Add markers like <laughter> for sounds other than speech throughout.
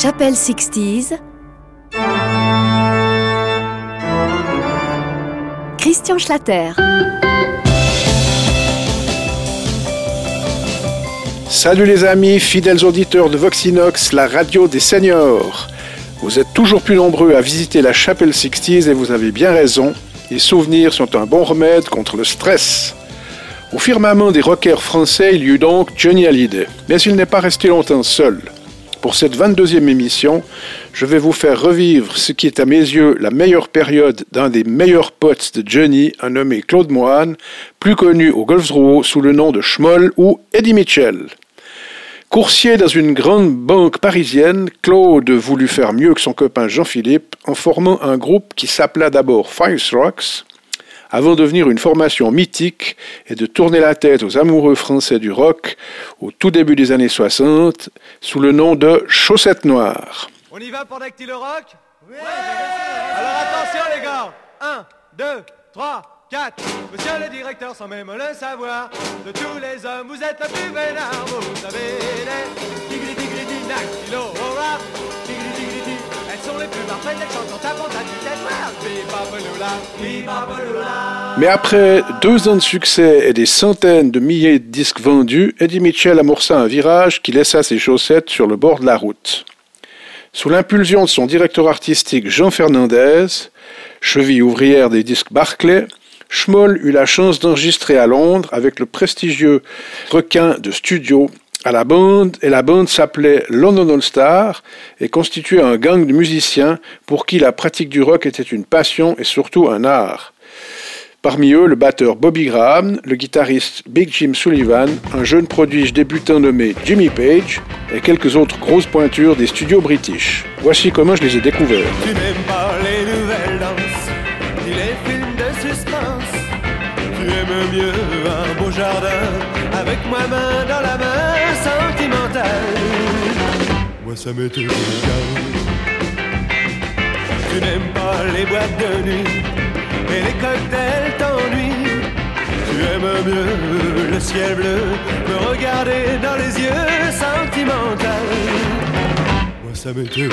Chapelle 60s. Christian Schlatter. Salut les amis, fidèles auditeurs de Voxinox, la radio des seniors. Vous êtes toujours plus nombreux à visiter la chapelle Sixties et vous avez bien raison. Les souvenirs sont un bon remède contre le stress. Au firmament des rockers français, il y eut donc Johnny Hallyday. Mais il n'est pas resté longtemps seul. Pour cette 22e émission, je vais vous faire revivre ce qui est à mes yeux la meilleure période d'un des meilleurs potes de Johnny, un nommé Claude Moine, plus connu au Golf sous le nom de Schmoll ou Eddie Mitchell. Coursier dans une grande banque parisienne, Claude voulut faire mieux que son copain Jean-Philippe en formant un groupe qui s'appela d'abord Fire Rocks, avant de devenir une formation mythique et de tourner la tête aux amoureux français du rock au tout début des années 60 sous le nom de Chaussettes Noires. On y va pour Dactylo Rock? Alors attention les gars 1, 2, 3, 4. Monsieur le directeur, sans même le savoir, de tous les hommes, vous êtes le plus vénard. Vous avez les tigri tigri Mais après deux ans de succès et des centaines de milliers de disques vendus, Eddie Mitchell amorça un virage qui laissa ses chaussettes sur le bord de la route. Sous l'impulsion de son directeur artistique Jean Fernandez, cheville ouvrière des disques Barclay, Schmoll eut la chance d'enregistrer à Londres avec le prestigieux requin de studio la bande et la bande s'appelait London All Star et constituait un gang de musiciens pour qui la pratique du rock était une passion et surtout un art. Parmi eux, le batteur Bobby Graham, le guitariste Big Jim Sullivan, un jeune prodige débutant nommé Jimmy Page et quelques autres grosses pointures des studios british. Voici comment je les ai découverts. Ça m'est égal. Tu n'aimes pas les boîtes de nuit et les cocktails t'ennuient. Tu aimes mieux le ciel bleu, me regarder dans les yeux sentimental. Moi ça m'est égal.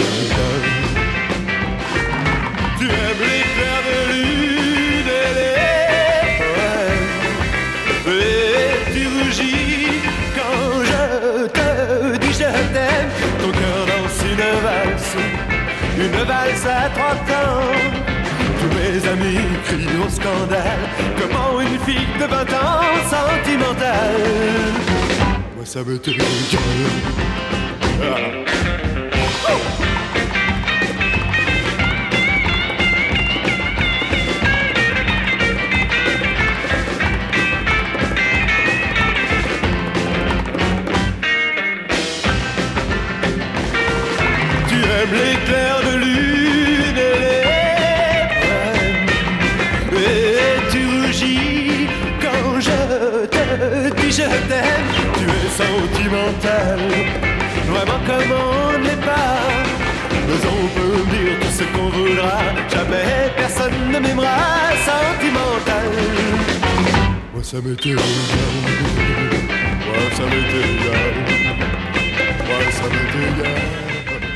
Tu aimes les clairs de lune une valse à trois temps. Tous mes amis crient au scandale, comment une fille de 20 ans sentimentale? Moi ça me tue ah. Aimes l'éclair vraiment comme on n'est pas. Mais on peut dire tout ce qu'on voudra, jamais personne ne m'aimera sentimental. Moi ça m'est égal, moi ça m'est égal, moi ça m'est égal.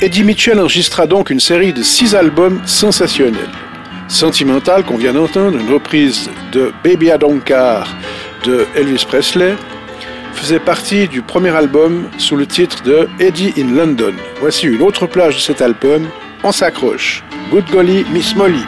Eddie Mitchell enregistra donc une série de six albums sensationnels. Sentimental qu'on vient d'entendre, une reprise de Baby Care de Elvis Presley, faisait partie du premier album sous le titre de Eddie in London. Voici une autre plage de cet album, On s'accroche. Good Golly Miss Molly.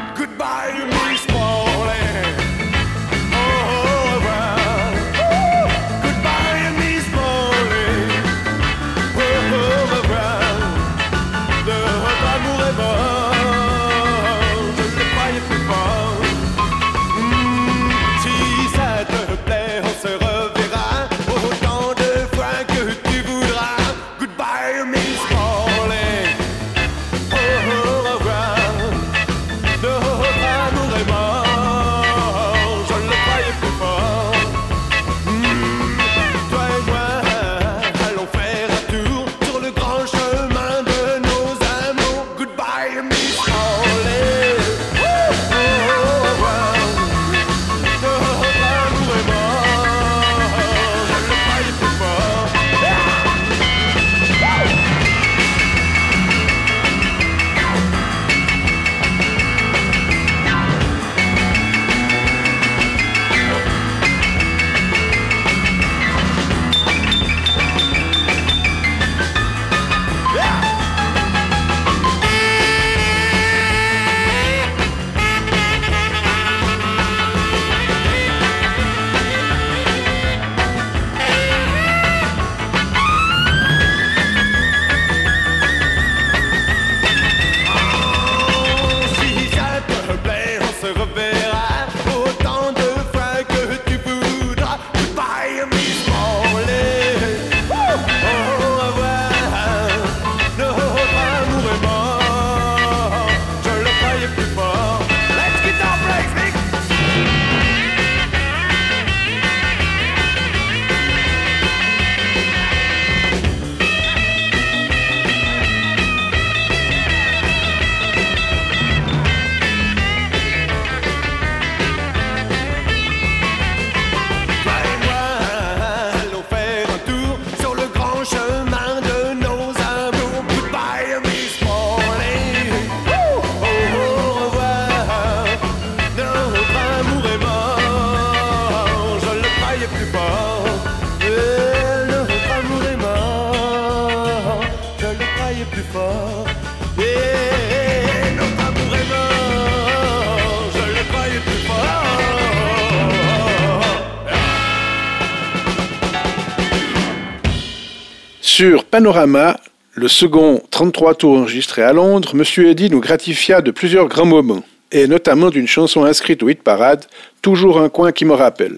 Sur Panorama, le second 33 tours enregistré à Londres, M. Eddy nous gratifia de plusieurs grands moments, et notamment d'une chanson inscrite au hit parade, Toujours un coin qui me rappelle.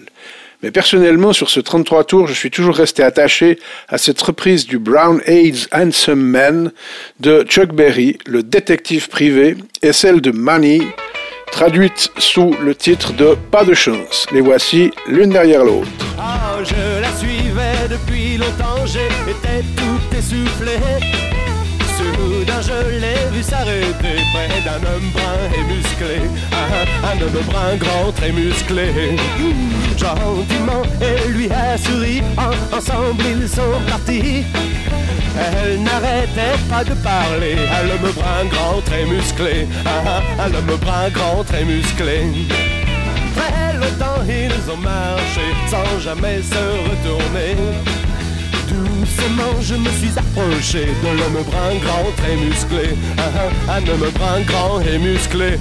Mais personnellement, sur ce 33 tours, je suis toujours resté attaché à cette reprise du Brown Aids Handsome Man de Chuck Berry, le détective privé, et celle de Money, traduite sous le titre de Pas de chance. Les voici l'une derrière l'autre. Ah, Soudain je l'ai vu s'arrêter près d'un homme brun et musclé. Un, un homme brun grand très musclé. Gentiment elle lui a souri. En- Ensemble ils sont partis. Elle n'arrêtait pas de parler. À l'homme brun grand très musclé. Ah, À l'homme brun grand très musclé. Très longtemps ils ont marché Sans jamais se retourner Doucement je me suis approché de l'homme brun grand très musclé. Ah, ah, Un homme brun grand et musclé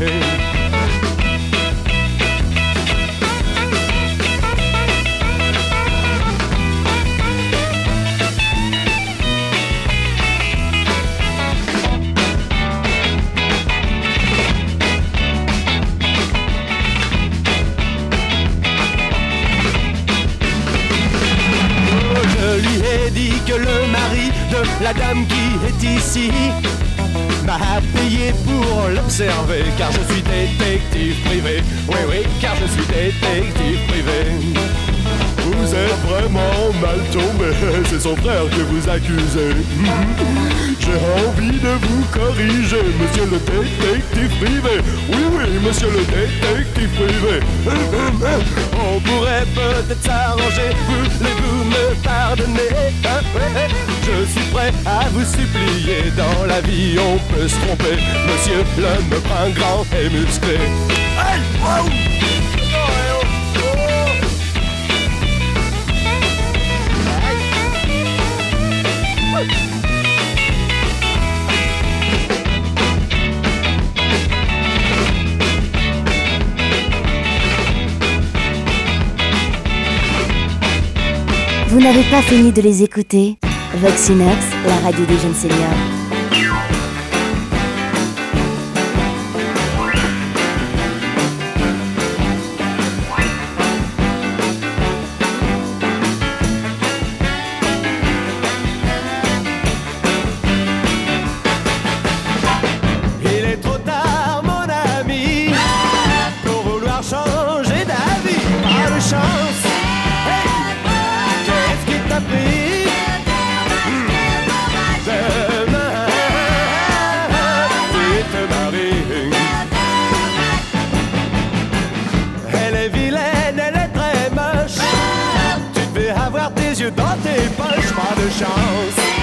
qui est ici m'a payé pour l'observer car je suis détective privé. Oui, oui, car je suis détective privé. Vous êtes vraiment mal tombé, <laughs> c'est son frère que vous accusez. <laughs> J'ai envie de vous corriger, monsieur le détective privé. Oui, oui, monsieur le détective privé. <laughs> On pourrait peut-être s'arranger, voulez-vous me pardonner? <laughs> Je suis prêt à vous supplier, dans la vie on peut se tromper. Monsieur l'homme brun grand et musclé. Vous n'avez pas fini de les écouter Voxinox, la radio des jeunes seniors. Yeux dans tes poches. Pas de chance.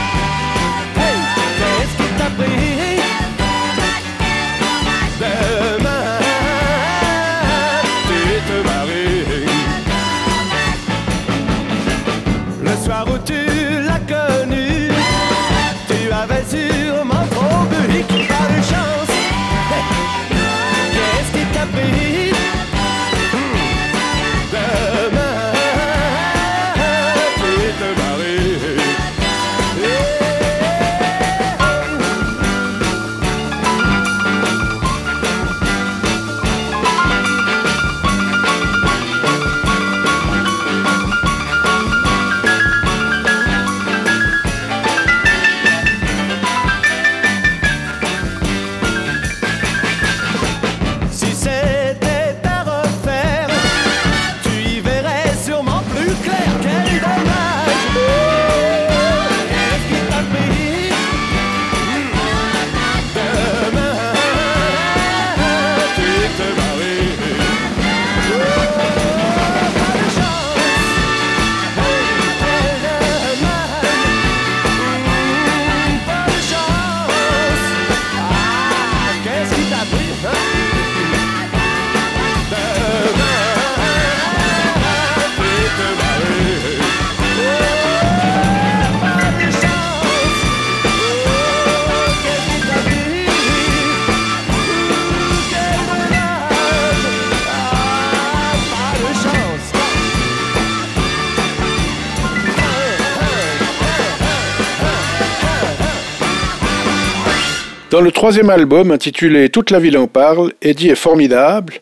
Dans le troisième album, intitulé Toute la ville en parle, Eddie est formidable.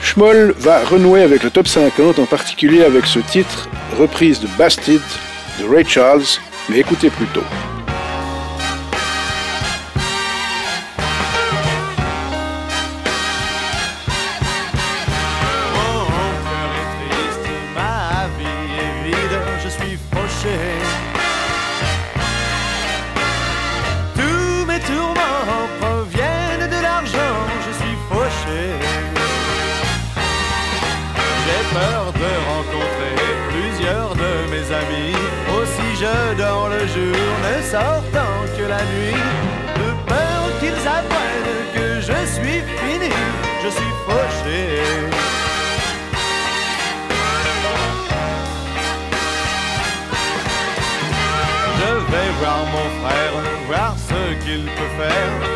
Schmoll va renouer avec le top 50, en particulier avec ce titre, reprise de Bastid de Ray Charles, mais écoutez plutôt. Sortant que la nuit, de peur qu'ils apprennent que je suis fini, je suis fauché. Je vais voir mon frère, voir ce qu'il peut faire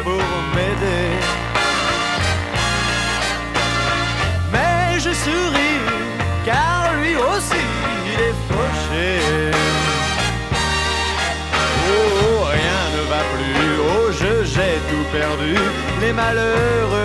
malheureux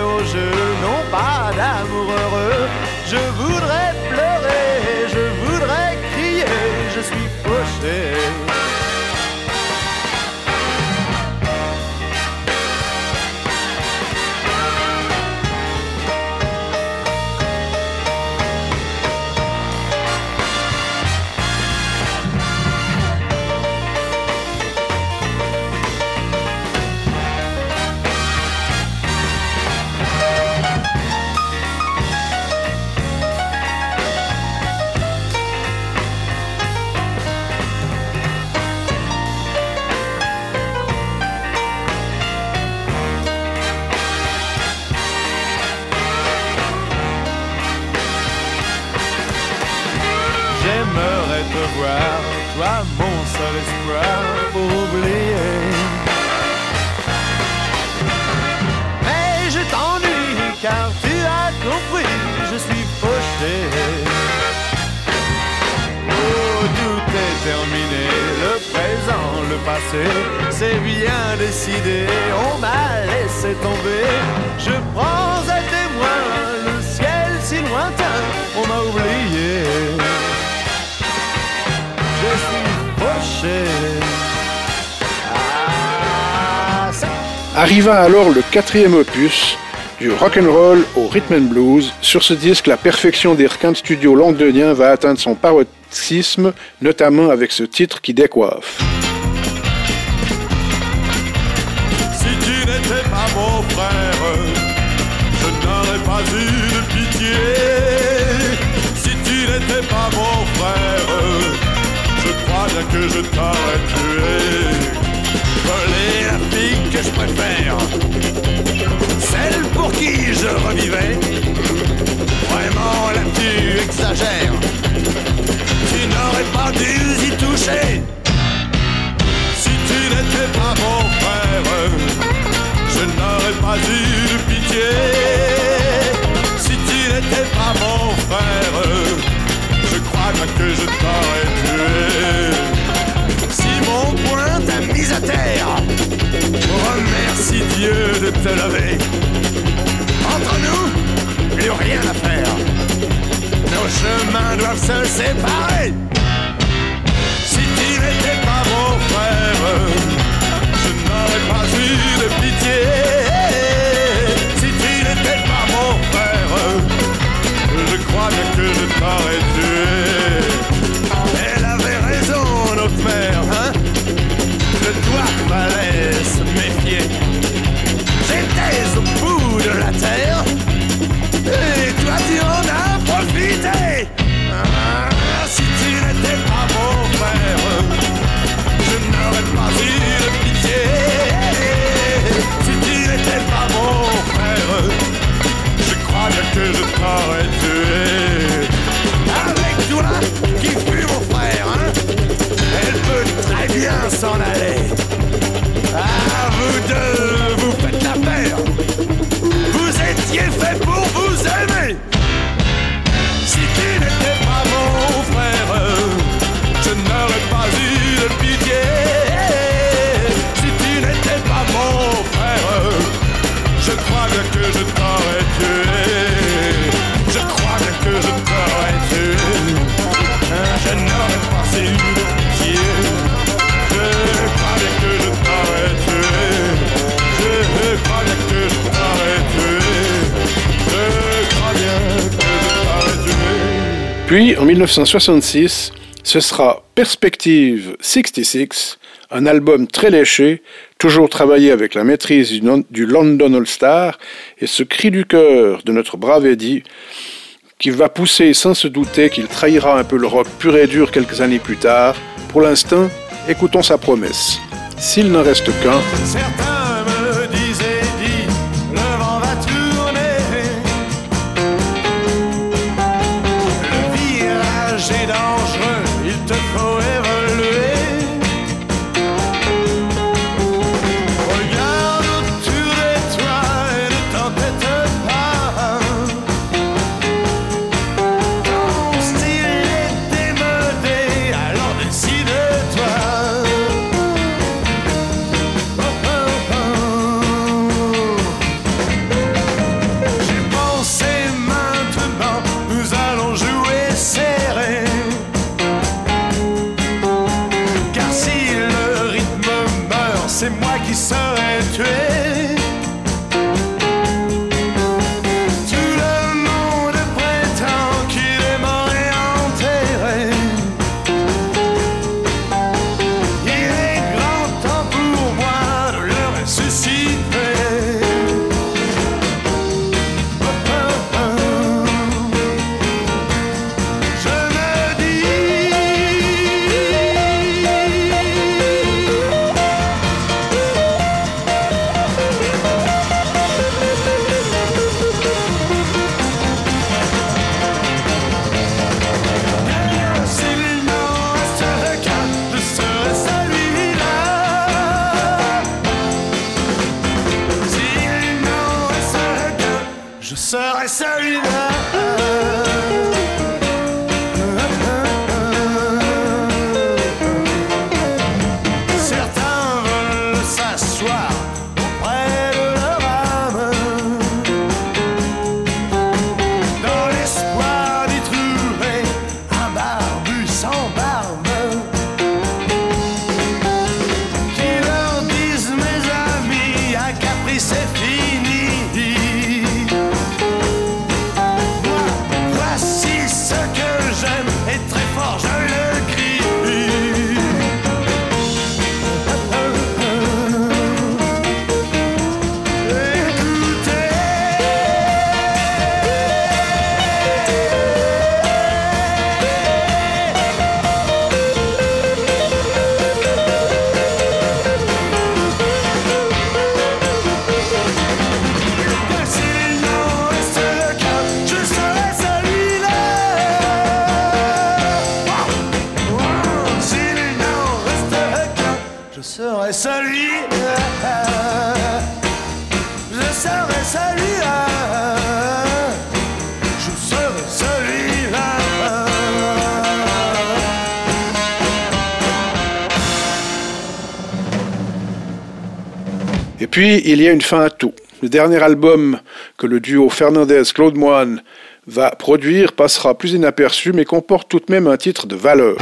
c'est bien décidé, on m'a laissé tomber. Je prends à témoin le ciel si lointain, on m'a oublié. Je suis fauché. Ah, Arriva alors le quatrième opus, du rock and roll au rhythm and blues. Sur ce disque, la perfection des de studio londoniens va atteindre son paroxysme, notamment avec ce titre qui décoiffe. Si tu n'étais pas mon frère, je crois bien que je t'aurais tué. Voler la fille que je préfère, celle pour qui je revivais. Vraiment là tu exagères, tu n'aurais pas dû y toucher. Si tu n'étais pas mon frère, je n'aurais pas eu pitié n'étais pas mon frère, je crois que je t'aurais tué. Si mon poing t'a mis à terre, remercie Dieu de te lever. Entre nous, plus rien à faire. Nos chemins doivent se séparer. Si tu n'étais pas mon frère, Puis, en 1966, ce sera Perspective 66, un album très léché, toujours travaillé avec la maîtrise du, London All-Star, et ce cri du cœur de notre brave Eddie, qui va pousser sans se douter qu'il trahira un peu le rock pur et dur quelques années plus tard. Pour l'instant, écoutons sa promesse. S'il n'en reste qu'un. c'est moi qui serai tué. je serai celui-là. Puis, il y a une fin à tout. Le dernier album que le duo Fernandez-Claude Moine va produire passera plus inaperçu, mais comporte tout de même un titre de valeur.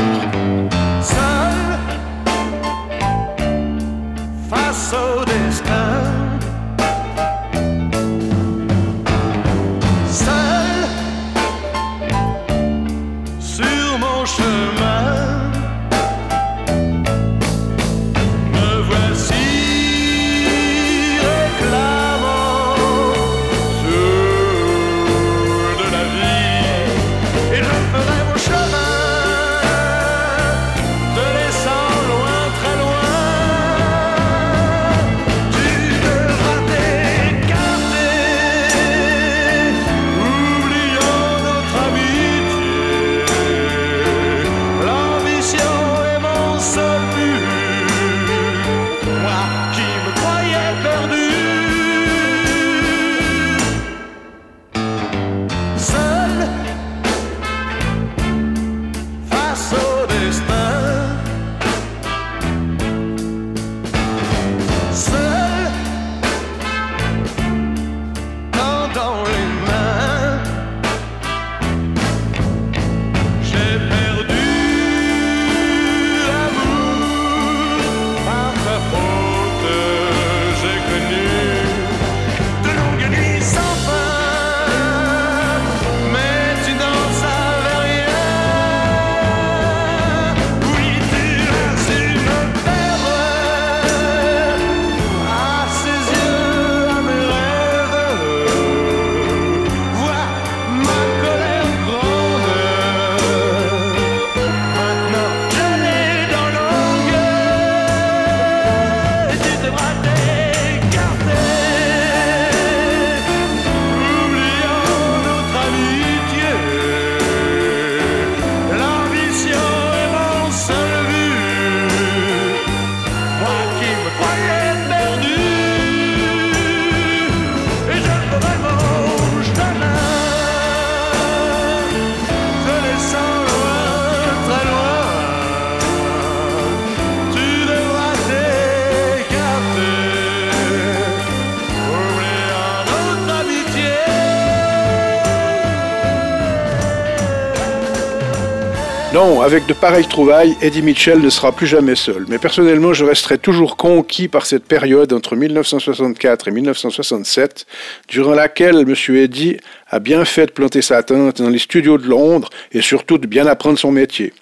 Avec de pareilles trouvailles, Eddie Mitchell ne sera plus jamais seul. Mais personnellement, je resterai toujours conquis par cette période entre 1964 et 1967, durant laquelle M. Eddie a bien fait de planter sa tente dans les studios de Londres et surtout de bien apprendre son métier.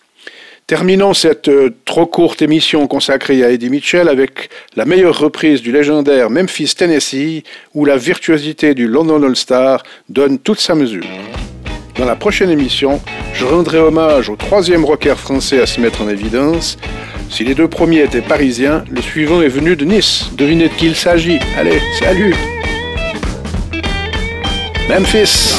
Terminons cette euh, trop courte émission consacrée à Eddie Mitchell avec la meilleure reprise du légendaire Memphis, Tennessee, où la virtuosité du London All-Star donne toute sa mesure. Dans la prochaine émission, je rendrai hommage au troisième rocker français à se mettre en évidence. Si les deux premiers étaient parisiens, le suivant est venu de Nice. Devinez de qui il s'agit. Allez, salut Memphis